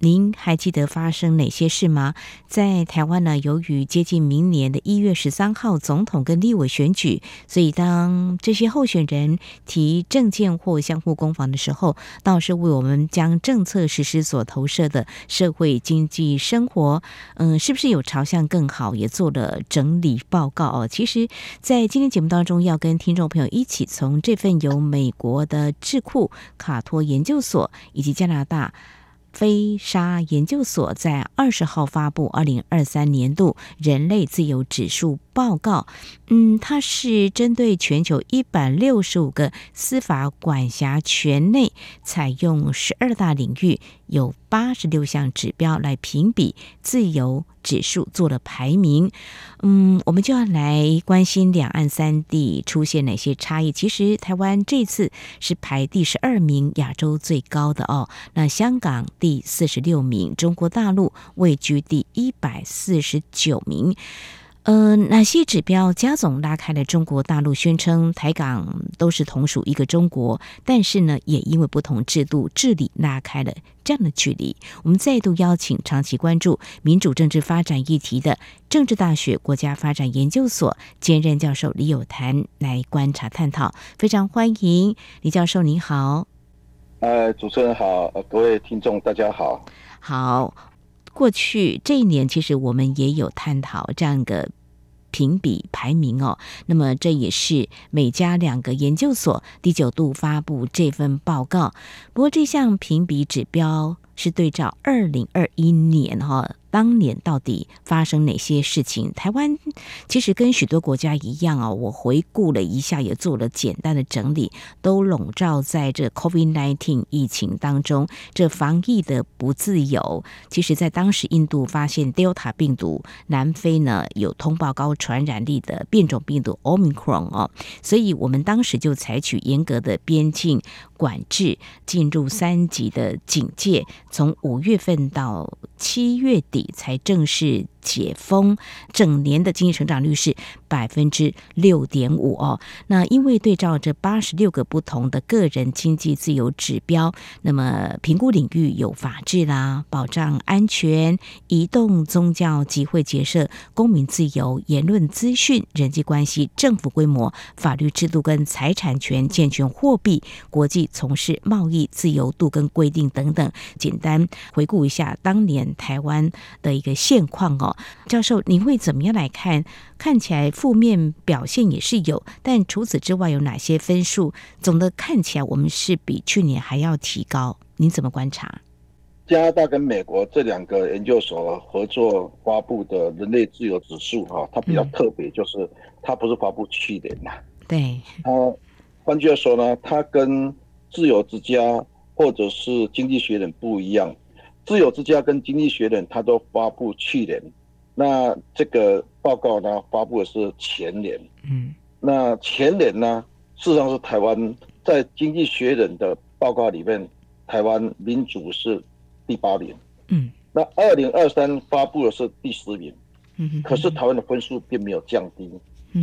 您还记得发生哪些事吗？在台湾呢，由于接近明年的一月十三号总统跟立委选举，所以当这些候选人提政见或相互攻防的时候，倒是为我们将政策实施所投射的社会经济生活，嗯，是不是有朝向更好，也做了整理报告哦。其实，在今天节目当中，要跟听众朋友一起从这份由美国的智库卡托研究所以及加拿大。飞沙研究所在二十号发布二零二三年度人类自由指数报告。嗯，它是针对全球一百六十五个司法管辖权内，采用十二大领域，有八十六项指标来评比自由指数做了排名。嗯，我们就要来关心两岸三地出现哪些差异。其实台湾这次是排第十二名，亚洲最高的哦。那香港第四十六名，中国大陆位居第一百四十九名。呃，哪些指标加总拉开了中国大陆宣称台港都是同属一个中国，但是呢，也因为不同制度治理拉开了这样的距离。我们再度邀请长期关注民主政治发展议题的政治大学国家发展研究所兼任教授李友谈来观察探讨，非常欢迎李教授，您好。呃，主持人好，各位听众大家好。好，过去这一年其实我们也有探讨这样一个。评比排名哦，那么这也是美加两个研究所第九度发布这份报告。不过这项评比指标是对照二零二一年哈。当年到底发生哪些事情？台湾其实跟许多国家一样啊，我回顾了一下，也做了简单的整理，都笼罩在这 COVID-19 疫情当中，这防疫的不自由。其实，在当时印度发现 Delta 病毒，南非呢有通报高传染力的变种病毒 Omicron 哦，所以我们当时就采取严格的边境管制，进入三级的警戒，从五月份到七月底。才正式解封，整年的经济成长率是百分之六点五哦。那因为对照这八十六个不同的个人经济自由指标，那么评估领域有法治啦、保障安全、移动、宗教、集会、结社、公民自由、言论、资讯、人际关系、政府规模、法律制度跟财产权、健全货币、国际从事贸易自由度跟规定等等。简单回顾一下当年台湾的一个现况哦。教授，您会怎么样来看？看起来负面表现也是有，但除此之外有哪些分数？总的看起来，我们是比去年还要提高。您怎么观察？加拿大跟美国这两个研究所合作发布的人类自由指数，哈，它比较特别，就是它不是发布去年嘛？对。它换句话说呢，它跟自由之家或者是经济学人不一样。自由之家跟经济学人，它都发布去年。那这个报告呢，发布的是前年。嗯，那前年呢，事实上是台湾在经济学人的报告里面，台湾民主是第八名。嗯，那二零二三发布的是第十名。嗯，可是台湾的分数并没有降低，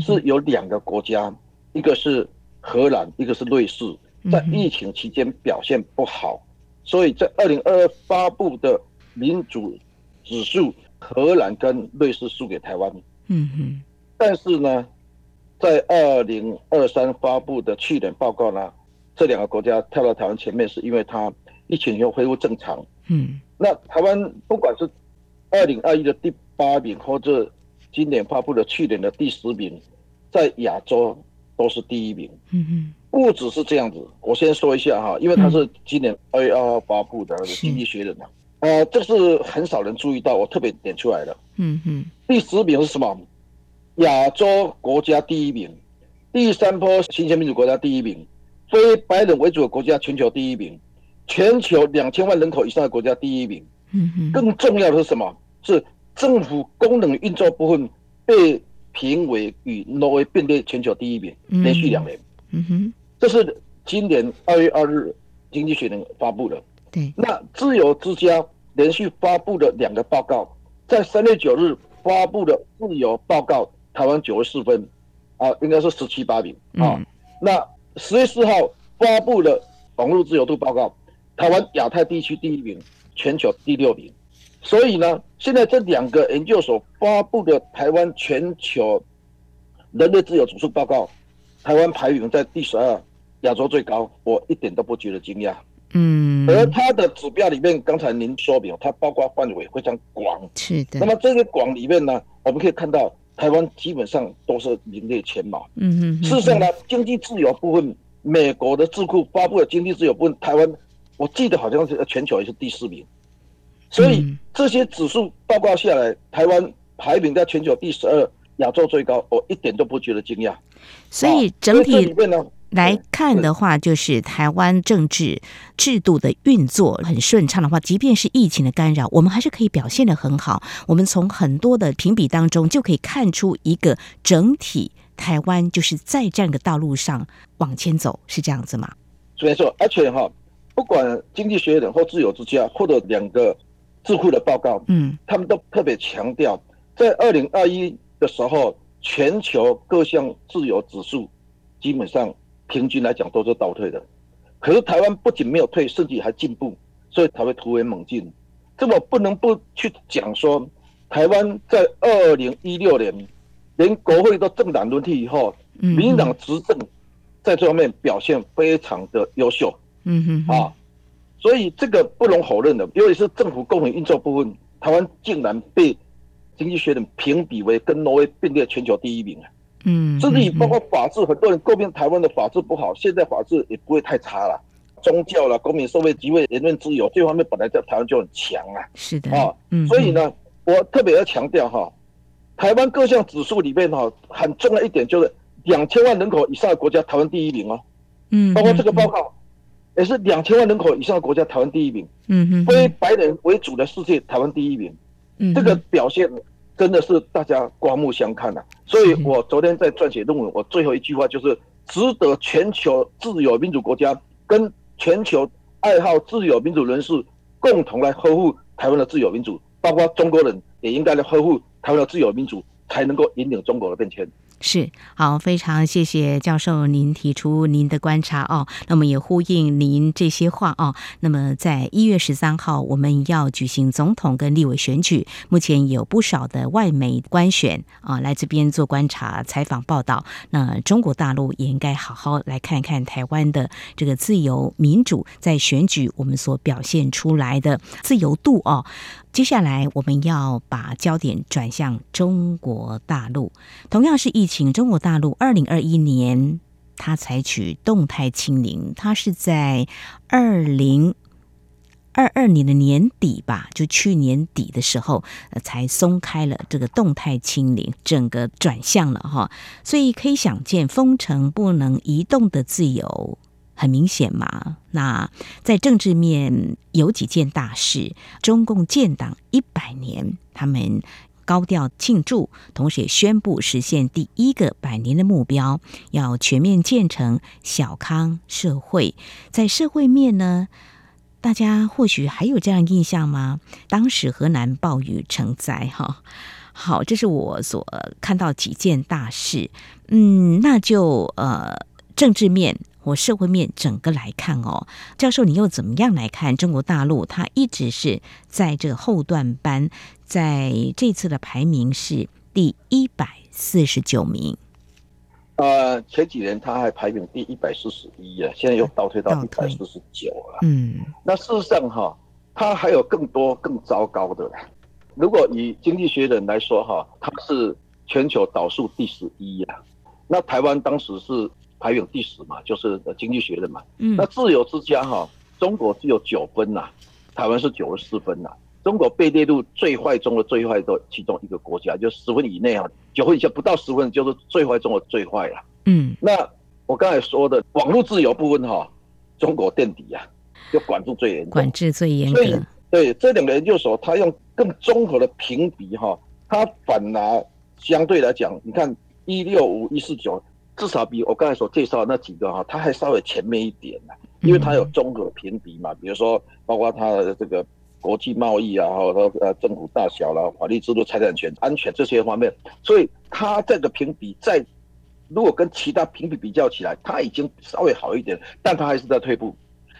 是有两个国家，一个是荷兰，一个是瑞士，在疫情期间表现不好，所以在二零二二发布的民主指数。荷兰跟瑞士输给台湾，嗯哼，但是呢，在二零二三发布的去年报告呢，这两个国家跳到台湾前面，是因为它疫情又恢复正常，嗯，那台湾不管是二零二一的第八名，或者今年发布的去年的第十名，在亚洲都是第一名，嗯哼，不只是这样子，我先说一下哈，因为它是今年二月二号发布的《经济学人》的。呃，这是很少人注意到，我特别点出来的。嗯嗯，第十名是什么？亚洲国家第一名，第三波新兴民主国家第一名，非白人为主的国家全球第一名，全球两千万人口以上的国家第一名。嗯嗯，更重要的是什么？是政府功能运作部分被评为与挪威并列全球第一名，连续两年。嗯哼，这是今年二月二日经济学人发布的。对，那自由之家连续发布了两个报告，在三月九日发布的自由报告，台湾九十四分，啊，应该是十七八名啊。嗯、那十月四号发布的网络自由度报告，台湾亚太地区第一名，全球第六名。所以呢，现在这两个研究所发布的台湾全球人类自由指数报告，台湾排名在第十二，亚洲最高，我一点都不觉得惊讶。嗯，而它的指标里面，刚才您说明，它包括范围非常广。是的。那么这个广里面呢，我们可以看到，台湾基本上都是名列前茅。嗯嗯。事实上呢，经济自由部分，美国的智库发布的经济自由部分，台湾我记得好像是全球也是第四名。所以这些指数报告下来，台湾排名在全球第十二，亚洲最高，我一点都不觉得惊讶。所以整体里面呢。来看的话，就是台湾政治制度的运作很顺畅的话，即便是疫情的干扰，我们还是可以表现得很好。我们从很多的评比当中就可以看出一个整体，台湾就是在这样的道路上往前走，是这样子吗？没错，而且哈，不管经济学人或自由之家或者两个智库的报告，嗯，他们都特别强调，在二零二一的时候，全球各项自由指数基本上。平均来讲都是倒退的，可是台湾不仅没有退，甚至还进步，所以才会突飞猛进。这我不能不去讲说，台湾在二零一六年连国会都政党轮替以后，民进党执政在这方面表现非常的优秀。嗯哼啊，所以这个不容否认的，尤其是政府公平运作部分，台湾竟然被经济学人评比为跟挪威并列全球第一名。嗯，甚至于包括法治，很多人诟病台湾的法治不好，现在法治也不会太差了。宗教了、公民社会、集会、言论自由这方面本来在台湾就很强啊。是的啊，所以呢，我特别要强调哈，台湾各项指数里面哈，很重要一点就是两千万人口以上的国家，台湾第一名哦。嗯，包括这个报告也是两千万人口以上的国家，台湾第一名。嗯哼，非白人为主的世界，台湾第一名。嗯，这个表现。真的是大家刮目相看呐、所以我昨天在撰写论文，我最后一句话就是，值得全球自由民主国家跟全球爱好自由民主人士共同来呵护台湾的自由民主，包括中国人也应该来呵护台湾的自由民主，才能够引领中国的变迁。是好，非常谢谢教授您提出您的观察哦。那么也呼应您这些话哦。那么在一月十三号，我们要举行总统跟立委选举，目前有不少的外媒观选啊来这边做观察、采访、报道。那中国大陆也应该好好来看看台湾的这个自由民主在选举我们所表现出来的自由度哦。接下来我们要把焦点转向中国大陆，同样是疫情。中国大陆二零二一年，它采取动态清零，它是在二零二二年的年底吧，就去年底的时候，才松开了这个动态清零，整个转向了哈。所以可以想见，封城不能移动的自由。很明显嘛，那在政治面有几件大事，中共建党一百年，他们高调庆祝，同时也宣布实现第一个百年的目标，要全面建成小康社会。在社会面呢，大家或许还有这样印象吗？当时河南暴雨成灾，哈，好，这是我所看到几件大事。嗯，那就呃，政治面。我社会面整个来看哦，教授，你又怎么样来看中国大陆？它一直是在这个后段班，在这次的排名是第一百四十九名。呃，前几年它还排名第一百四十一啊，现在又倒退到一百四十九了。嗯，那事实上哈，它还有更多更糟糕的。如果以经济学人来说哈，它是全球倒数第十一呀。那台湾当时是。排名第十嘛，就是经济学的嘛。嗯，那自由之家哈，中国只有九分呐，台湾是九十四分呐。中国被列入最坏中的最坏的其中一个国家，就十分以内啊，九分以下不到十分就是最坏中的最坏了。嗯，那我刚才说的网络自由部分哈，中国垫底啊，就管住最严，管制最严格。所以对这两个研究所，他用更综合的评比哈，他反而相对来讲，你看一六五一四九。至少比我刚才所介绍那几个哈，它还稍微前面一点呢，因为它有综合评比嘛，比如说包括它的这个国际贸易啊，然后呃政府大小啦、法律制度、财产权、安全这些方面，所以它这个评比在如果跟其他评比比较起来，它已经稍微好一点，但它还是在退步。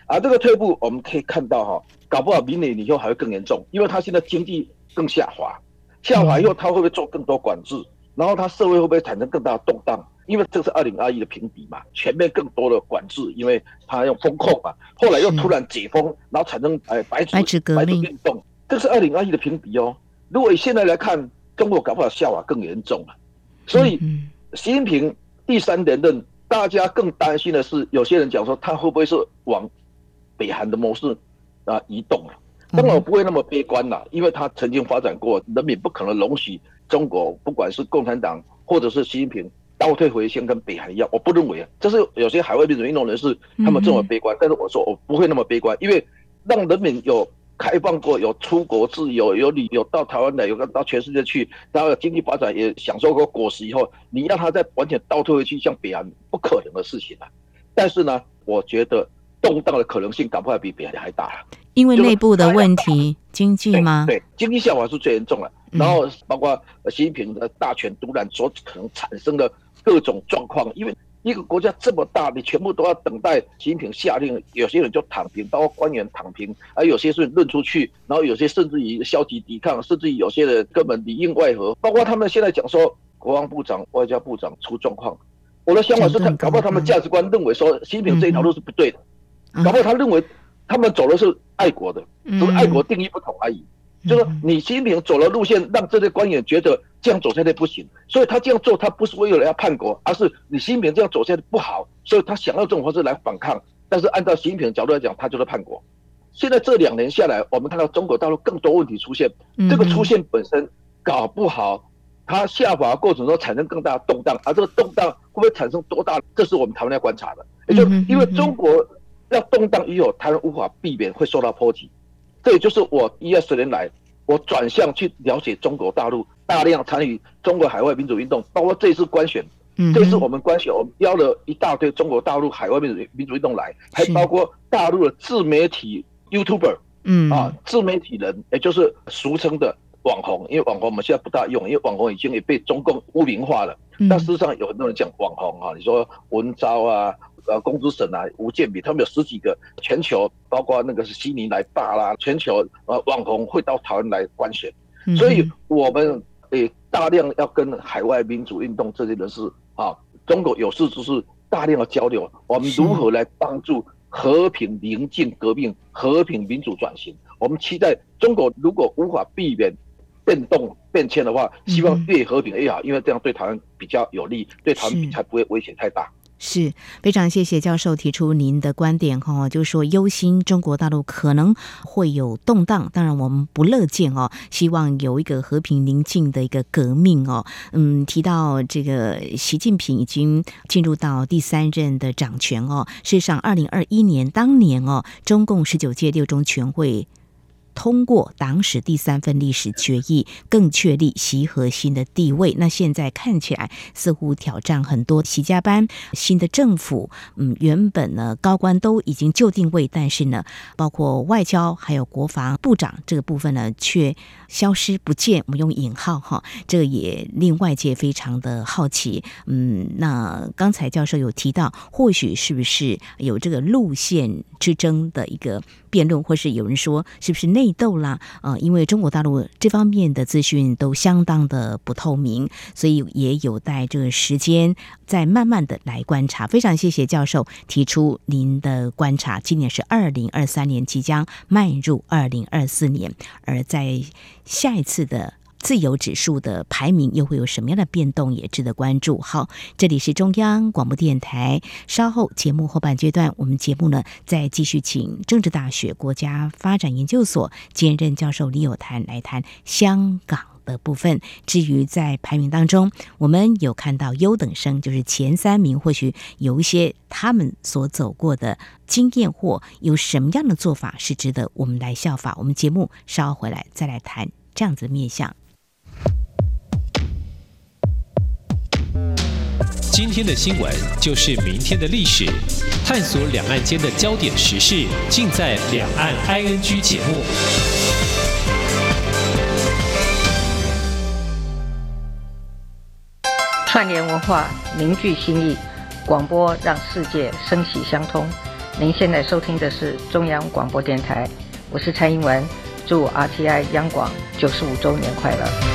而这个退步我们可以看到哈，搞不好明年以后还会更严重，因为它现在经济更下滑，下滑以后它会不会做更多管制？然后它社会会不会产生更大的动荡？因为这是二零二一的评比嘛，前面更多的管制，因为它用风控嘛，后来又突然解封，然后产生哎白纸白纸革命运动，这是二零二一的评比哦。如果以现在来看，中国搞不好下滑更严重了。所以习近平第三连任，大家更担心的是，有些人讲说他会不会是往北韩的模式啊移动啊？当然我不会那么悲观啦，因为他曾经发展过，人民不可能容许中国不管是共产党或者是习近平。倒退回先跟北韩一样，我不认为啊，这是有些海外民主运动人士他们这么悲观，嗯、但是我说我不会那么悲观，因为让人民有开放过，有出国自由，有旅游到台湾来，有个到全世界去，然后经济发展也享受过果实以后，你让他再完全倒退回去像北韩，不可能的事情啊。但是呢，我觉得动荡的可能性搞不好比北韩还大了，因为内部的问题，经济吗？对，对，经济下滑是最严重的，然后包括习近平的大权独揽所可能产生的。各种状况，因为一个国家这么大，你全部都要等待习近平下令，有些人就躺平，包括官员躺平，而有些是论出去，然后有些甚至于消极抵抗，甚至于有些人根本里应外合，包括他们现在讲说国防部长、外交部长出状况，我的想法是，他搞不好他们价值观认为说习近平这一条路是不对的，搞不好他认为他们走的是爱国的，只是爱国定义不同而已。就是说你习近平走了路线，让这些官员觉得这样走下去不行，所以他这样做，他不是为了要叛国，而是你习近平这样走下去不好，所以他想要这种方式来反抗。但是按照习近平的角度来讲，他就是叛国。现在这两年下来，我们看到中国大陆更多问题出现，这个出现本身搞不好，它下滑过程中产生更大的动荡，而这个动荡会不会产生多大，这是我们台湾要观察的。也就因为中国要动荡以后，台湾无法避免会受到波及。这也就是我一二十年来，我转向去了解中国大陆，大量参与中国海外民主运动，包括这次官选，这次我们官选，我们邀了一大堆中国大陆海外民主民主运动来，还包括大陆的自媒体 YouTuber，嗯。啊，自媒体人，也就是俗称的网红，因为网红我们现在不大用，因为网红已经也被中共污名化了。但事实上有很多人讲网红啊，你说文昭啊。呃，公子沈啊，吴建比，他们有十几个全球，包括那个是悉尼来霸啦，全球呃网红会到台湾来观选，所以我们诶大量要跟海外民主运动这些人士啊，中国有事就是大量的交流，我们如何来帮助和平宁静革命、和平民主转型？我们期待中国如果无法避免变动变迁的话，希望越和平越好，因为这样对台湾比较有利，对台湾才不会威胁太大。是非常谢谢教授提出您的观点哈，就是说忧心中国大陆可能会有动荡，当然我们不乐见哦，希望有一个和平宁静的一个革命哦。嗯，提到这个习近平已经进入到第三任的掌权哦，事实上，二零二一年当年哦，中共十九届六中全会。通过党史第三份历史决议，更确立习核心的地位。那现在看起来似乎挑战很多。习家班新的政府，嗯，原本呢高官都已经就定位，但是呢，包括外交还有国防部长这个部分呢，却消失不见。我们用引号哈，这个也令外界非常的好奇。嗯，那刚才教授有提到，或许是不是有这个路线之争的一个辩论，或是有人说是不是内斗啦？啊，因为中国大陆这方面的资讯都相当的不透明，所以也有待这个时间再慢慢的来观察。非常谢谢教授提出您的观察。今年是二零二三年，即将迈入二零二四年，而在下一次的。自由指数的排名又会有什么样的变动，也值得关注。好，这里是中央广播电台。稍后节目后半阶段，我们节目呢再继续请政治大学国家发展研究所兼任教授李有谈来谈香港的部分。至于在排名当中，我们有看到优等生，就是前三名，或许有一些他们所走过的经验或有什么样的做法是值得我们来效法。我们节目稍后回来再来谈这样子的面向。今天的新闻就是明天的历史，探索两岸间的焦点时事，尽在《两岸 ING》节目。串联文化，凝聚心意，广播让世界声息相通。您现在收听的是中央广播电台，我是蔡英文，祝 RTI 央广九十五周年快乐。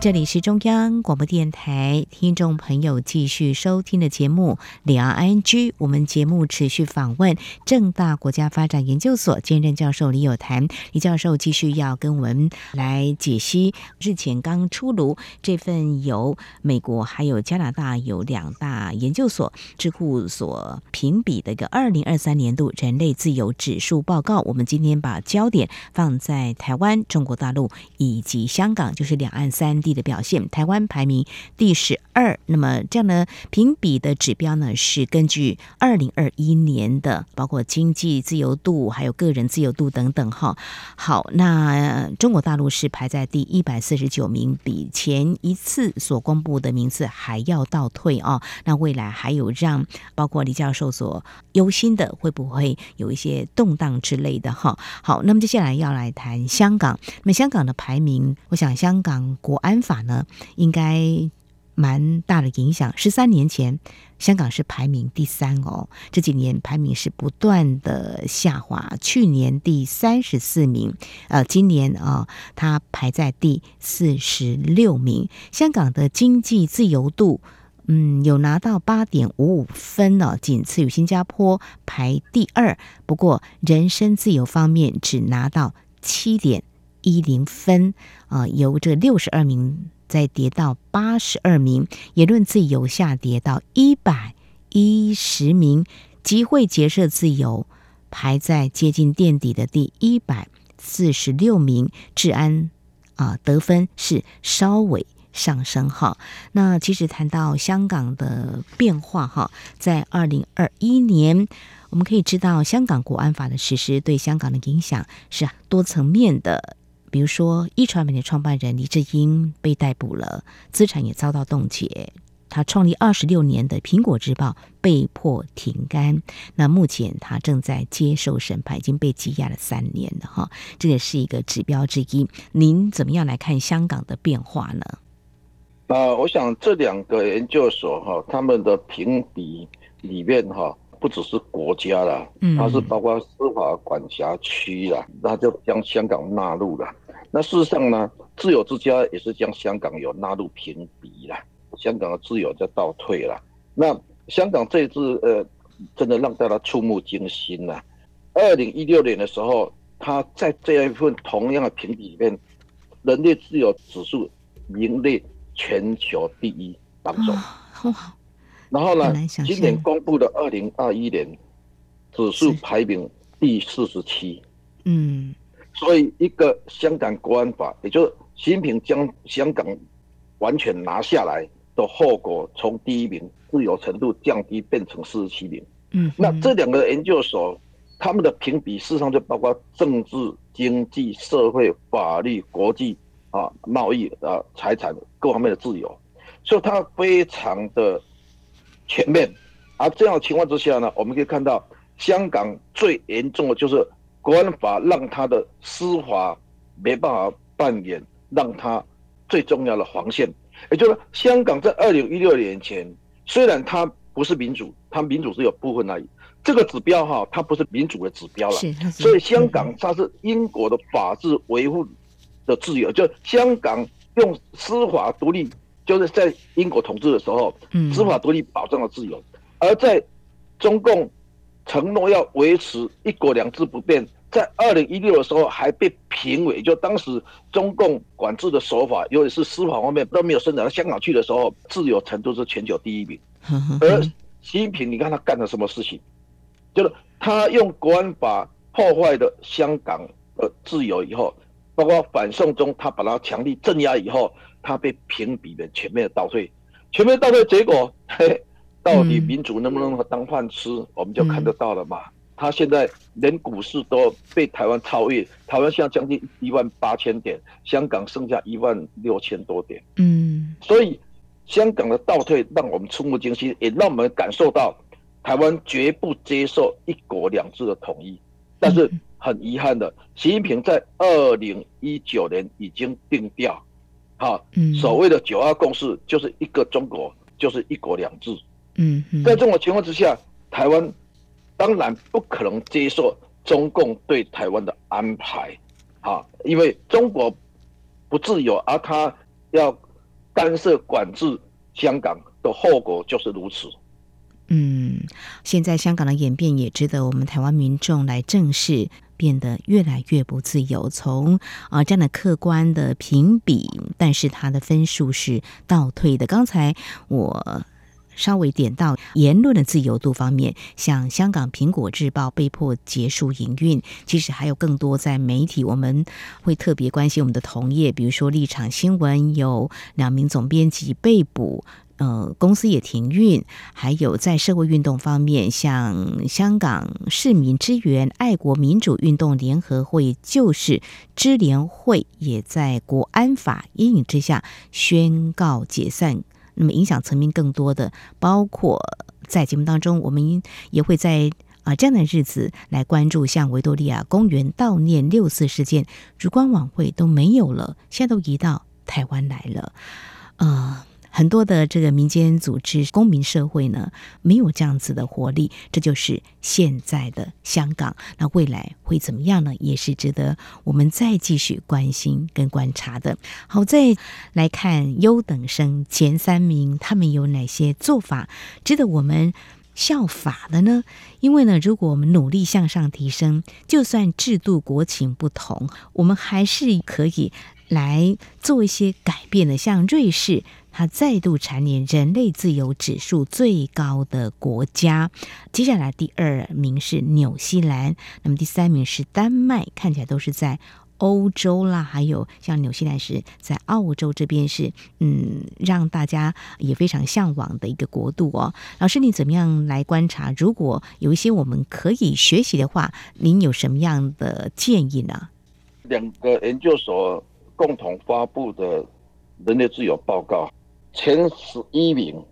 这里是中央广播电台听众朋友继续收听的节目《两岸 ING》，我们节目持续访问正大国家发展研究所兼任教授李有谈，李教授继续要跟我们来解析日前刚出炉这份由美国还有加拿大有两大研究所智库所评比的一个二零二三年度人类自由指数报告。我们今天把焦点放在台湾、中国大陆以及香港，就是两岸三地。的表现，台湾排名第十二。那么这样呢，评比的指标呢是根据二零二一年的，包括经济自由度、还有个人自由度等等。哈，好，那中国大陆是排在第一百四十九名，比前一次所公布的名次还要倒退啊。那未来还有让包括李教授所忧心的，会不会有一些动荡之类的？哈，好，那么接下来要来谈香港。那么香港的排名，我想香港国安法呢，应该蛮大的影响。十三年前，香港是排名第三哦，这几年排名是不断的下滑。去年第三十四名，呃，今年啊，它排在第四十六名。香港的经济自由度，嗯，有拿到八点五五分呢，仅次于新加坡排第二。不过，人身自由方面只拿到七点一零分啊，由这六十二名再跌到八十二名，言论自由下跌到一百一十名，集会结社自由排在接近垫底的第一百四十六名，治安啊得分是稍微上升哈。那其实谈到香港的变化哈，在二零二一年，我们可以知道香港国安法的实施对香港的影响是多层面的。比如说，壹传媒的创办人黎智英被逮捕了，资产也遭到冻结。他创立二十六年的《苹果日报》被迫停刊。那目前他正在接受审判，已经被羁押了三年了哈。这也是一个指标之一。您怎么样来看香港的变化呢？啊、我想这两个研究所哈，他们的评比里面哈。不只是国家啦，它是包括司法管辖区啦，那就将香港纳入了。那事实上呢，自由之家也是将香港有纳入评比啦，香港的自由在倒退了。那香港这次呃，真的让大家触目惊心呐。二零一六年的时候，他在这样一份同样的评比里面，人类自由指数名列全球第一榜首。然后呢，今年公布的二零二一年指数排名第四十七，嗯，所以一个香港国安法，也就是习近平将香港完全拿下来的后果，从第一名自由程度降低变成四十七名，嗯，那这两个研究所他们的评比事实上就包括政治、经济、社会、法律、国际啊、贸易啊、财产各方面的自由，所以它非常的。全面，而这样的情况之下呢，我们可以看到香港最严重的就是国安法让他的司法没办法扮演让他最重要的防线，也就是香港在二零一六年前，虽然它不是民主，它民主是有部分而已，这个指标哈，它不是民主的指标了，所以香港它是英国的法治维护的自由，就香港用司法独立。就是在英国统治的时候，司法独立保障了自由；而在中共承诺要维持一国两制不变，在二零一六的时候还被评为，就当时中共管制的手法，尤其是司法方面都没有伸展到香港去的时候，自由程度是全球第一名。而习近平，你看他干了什么事情？就是他用国安法破坏了香港的自由以后，包括反送中，他把他强力镇压以后。他被评比的全面的倒退，全面倒退，结果嘿，到底民主能不能当饭吃，嗯、我们就看得到了嘛。他现在连股市都被台湾超越，台湾现在将近一万八千点，香港剩下一万六千多点。嗯，所以香港的倒退让我们触目惊心，也让我们感受到台湾绝不接受一国两制的统一。但是很遗憾的，习近平在二零一九年已经定调，哈，所谓的九二共识就是一个中国，就是一国两制。嗯，在这种情况之下，台湾当然不可能接受中共对台湾的安排，啊，因为中国不自由，而他要干涉管制香港的后果就是如此。嗯，现在香港的演变也值得我们台湾民众来正视，变得越来越不自由。从啊这样的客观的评比，但是他的分数是倒退的。刚才我。稍微点到言论的自由度方面，像香港《苹果日报》被迫结束营运，其实还有更多在媒体，我们会特别关心我们的同业，比如说立场新闻有两名总编辑被捕，呃，公司也停运，还有在社会运动方面，像香港市民支援爱国民主运动联合会，就是支联会，也在国安法阴影之下宣告解散。那么影响层面更多的，包括在节目当中，我们也会在啊这样的日子来关注，像维多利亚公园悼念六四事件，烛光晚会都没有了，现在都移到台湾来了，呃。很多的这个民间组织、公民社会呢，没有这样子的活力，这就是现在的香港。那未来会怎么样呢？也是值得我们再继续关心跟观察的。好，再来看优等生前三名，他们有哪些做法值得我们效法的呢？因为呢，如果我们努力向上提升，就算制度国情不同，我们还是可以来做一些改变的。像瑞士。它再度蝉联人类自由指数最高的国家，接下来第二名是纽西兰，那么第三名是丹麦，看起来都是在欧洲啦，还有像纽西兰是在澳洲这边是，嗯，让大家也非常向往的一个国度哦。老师，你怎么样来观察？如果有一些我们可以学习的话，您有什么样的建议呢？两个研究所共同发布的人类自由报告。前十一名，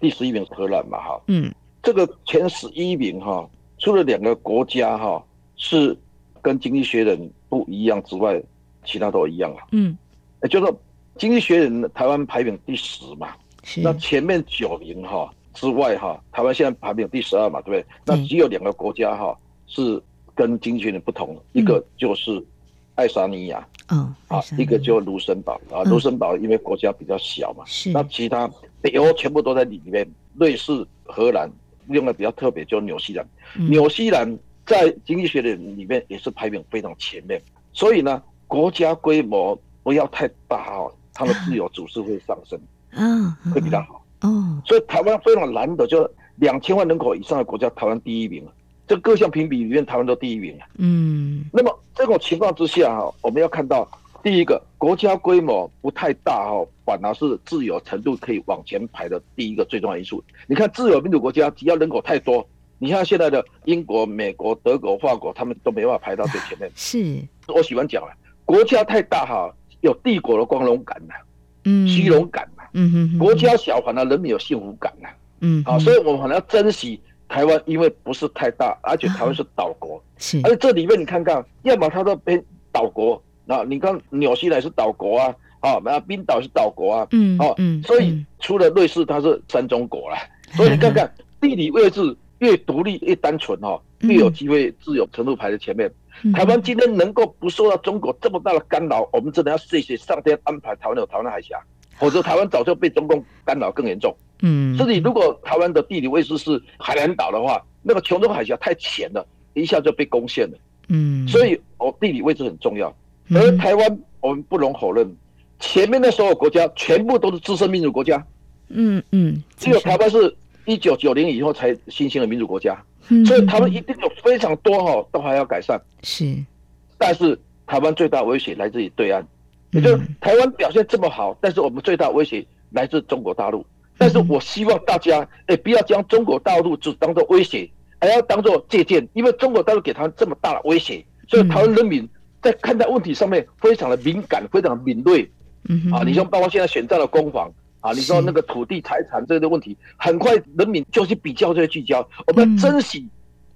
第十一名是荷兰嘛？哈，嗯，这个前十一名哈，除了两个国家哈是跟经济学人不一样之外，其他都一样啊。嗯，也就是说，经济学人台湾排名第十嘛，是那前面九名哈之外哈，台湾现在排名第十二嘛，对不对？那只有两个国家哈是跟经济学人不同，一个就是爱沙尼亚。嗯，啊，一个就卢森堡啊，卢森堡因为国家比较小嘛，是、嗯。那其他北欧全部都在里面，瑞士、荷兰，另外比较特别就是纽西兰。嗯、纽西兰在经济学的里面也是排名非常前面，所以呢，国家规模不要太大哦，它的自由组织会上升，嗯，会比较好。哦，所以台湾非常难得，就两千万人口以上的国家，台湾第一名。这各项评比里面，台湾都第一名。嗯，那么这种情况之下哈，我们要看到第一个国家规模不太大哈，反而是自由程度可以往前排的第一个最重要因素。你看自由民主国家，只要人口太多，你像现在的英国、美国、德国、法国，他们都没办法排到最前面。是，我喜欢讲啊，国家太大哈，有帝国的光荣感呐，嗯，虚荣感呐，嗯哼，国家小，反而人民有幸福感呐，嗯，好，所以我们可能要珍惜。台湾因为不是太大，而且台湾是岛国，啊、是，而且这里面你看看，要么它都变岛国，那你看纽西兰是岛国啊，啊，那冰岛是岛国啊，嗯，哦、啊，嗯，所以除了瑞士它是三中国了，嗯、所以你看看 地理位置越独立越单纯哦，越有机会自由程度排在前面。嗯、台湾今天能够不受到中国这么大的干扰，我们真的要谢谢上天安排台湾有台湾海峡，否则台湾早就被中共干扰更严重。嗯，所以如果台湾的地理位置是海南岛的话，那个琼州海峡太浅了，一下就被攻陷了。嗯，所以哦，地理位置很重要。而台湾，我们不容否认，前面的所有国家全部都是资深民主国家。嗯嗯，只有台湾是一九九零以后才新兴的民主国家。嗯，所以台湾一定有非常多哈都还要改善。是，但是台湾最大威胁来自于对岸，也就是台湾表现这么好，但是我们最大威胁来自中国大陆。但是我希望大家，哎，不要将中国大陆只当做威胁，还要当做借鉴，因为中国大陆给他们这么大的威胁，所以台湾人民在看待问题上面非常的敏感，非常的敏锐。嗯啊，你像包括现在选战的攻防，啊，你说那个土地财产这个问题，很快人民就去比较，就会聚焦。我们要珍惜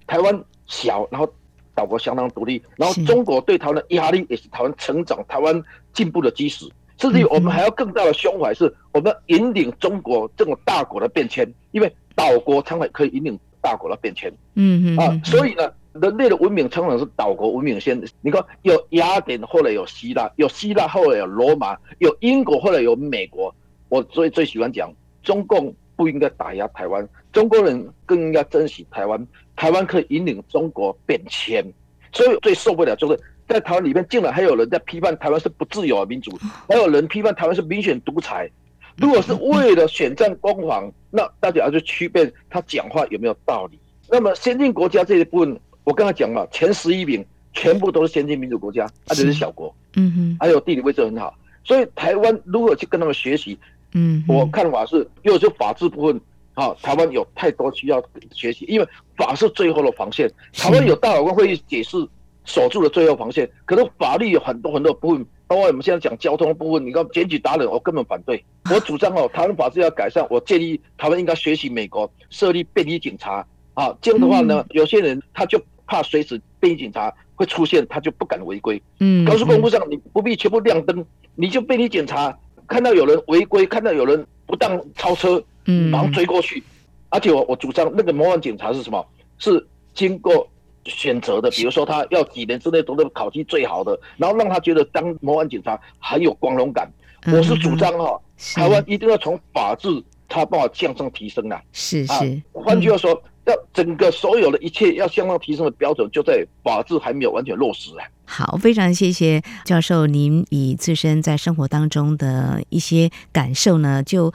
台湾小，然后岛国相当独立，然后中国对台湾的压力也是台湾成长、台湾进步的基石。甚至于我们还要更大的胸怀，是我们引领中国这种大国的变迁，因为岛国常常可以引领大国的变迁。嗯嗯啊，所以呢，人类的文明常常是岛国文明先。你看，有雅典，后来有希腊，有希腊，后来有罗马，有英国，后来有美国。我最最喜欢讲，中共不应该打压台湾，中国人更应该珍惜台湾。台湾可以引领中国变迁，所以最受不了就是在台湾里面，竟然还有人在批判台湾是不自由的民主，还有人批判台湾是民选独裁。如果是为了选战攻防，那大家要去区别他讲话有没有道理。那么先进国家这一部分，我刚才讲了，前十一名全部都是先进民主国家，而且是小国，嗯哼，还有地理位置很好，所以台湾如果去跟他们学习。嗯，我看法是，又是法治部分，啊，台湾有太多需要学习，因为法是最后的防线。台湾有大法官会议解释守住了最后防线，可是法律有很多很多部分，包括我们现在讲交通的部分，你看检举达人，我根本反对。我主张哦，台湾法治要改善，我建议台湾应该学习美国设立便衣警察。啊，这样的话呢，有些人他就怕随时便衣警察会出现，他就不敢违规。嗯，高速公路上你不必全部亮灯，你就便衣检查。看到有人违规，看到有人不当超车，嗯，马上追过去。而且我我主张那个模范警察是什么？是经过选择的，比如说他要几年之内读的考绩最好的，然后让他觉得当模范警察很有光荣感。我是主张哈，台湾一定要从法治，他把我向上提升啊。是是，换句话说。要整个所有的一切要向上提升的标准，就在法治还没有完全落实啊。好，非常谢谢教授，您以自身在生活当中的一些感受呢，就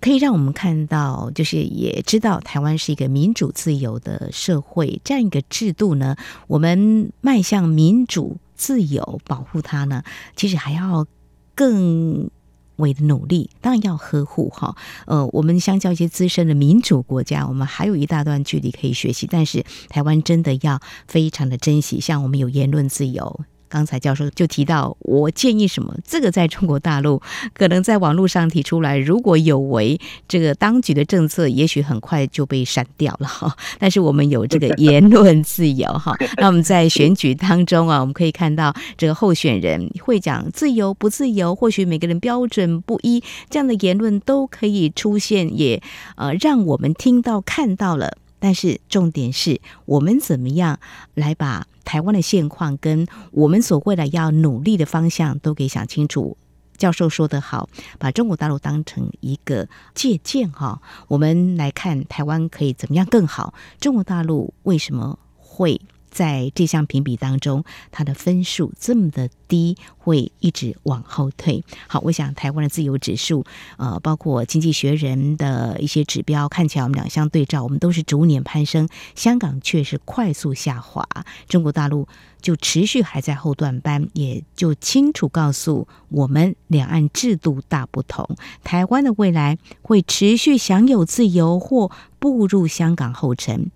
可以让我们看到，就是也知道台湾是一个民主自由的社会，这样一个制度呢，我们迈向民主自由，保护它呢，其实还要更。为的努力，当然要呵护哈。呃，我们相较一些资深的民主国家，我们还有一大段距离可以学习。但是台湾真的要非常的珍惜，像我们有言论自由。刚才教授就提到，我建议什么？这个在中国大陆可能在网络上提出来，如果有违这个当局的政策，也许很快就被删掉了哈。但是我们有这个 言论自由哈。那我们在选举当中啊，我们可以看到这个候选人会讲自由不自由，或许每个人标准不一，这样的言论都可以出现，也呃让我们听到看到了。但是重点是我们怎么样来把台湾的现况跟我们所未来要努力的方向都给想清楚。教授说得好，把中国大陆当成一个借鉴哈，我们来看台湾可以怎么样更好。中国大陆为什么会？在这项评比当中，它的分数这么的低，会一直往后退。好，我想台湾的自由指数，呃，包括经济学人的一些指标，看起来我们两相对照，我们都是逐年攀升，香港却是快速下滑，中国大陆就持续还在后段班，也就清楚告诉我们，两岸制度大不同，台湾的未来会持续享有自由，或步入香港后尘。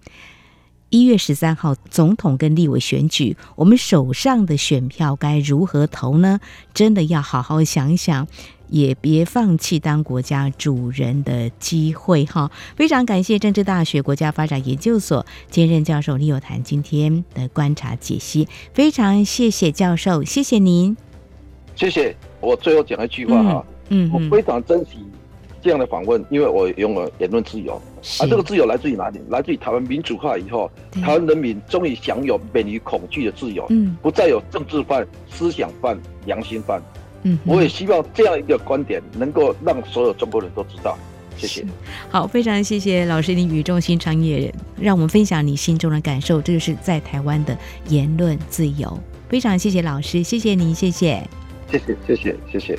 一月十三号总统跟立委选举，我们手上的选票该如何投呢？真的要好好想想，也别放弃当国家主人的机会哈！非常感谢政治大学国家发展研究所兼任教授李友谈今天的观察解析，非常谢谢教授，谢谢您，谢谢。我最后讲一句话哈，嗯，我非常珍惜。这样的访问，因为我拥有言论自由，而这个自由来自于哪里？来自于台湾民主化以后，台湾人民终于享有免于恐惧的自由，嗯，不再有政治犯、思想犯、良心犯。嗯，我也希望这样一个观点能够让所有中国人都知道。谢谢。好，非常谢谢老师，你语重心长，也让我们分享你心中的感受。这就是在台湾的言论自由。非常谢谢老师，谢谢您，谢谢，谢谢，谢谢，谢谢。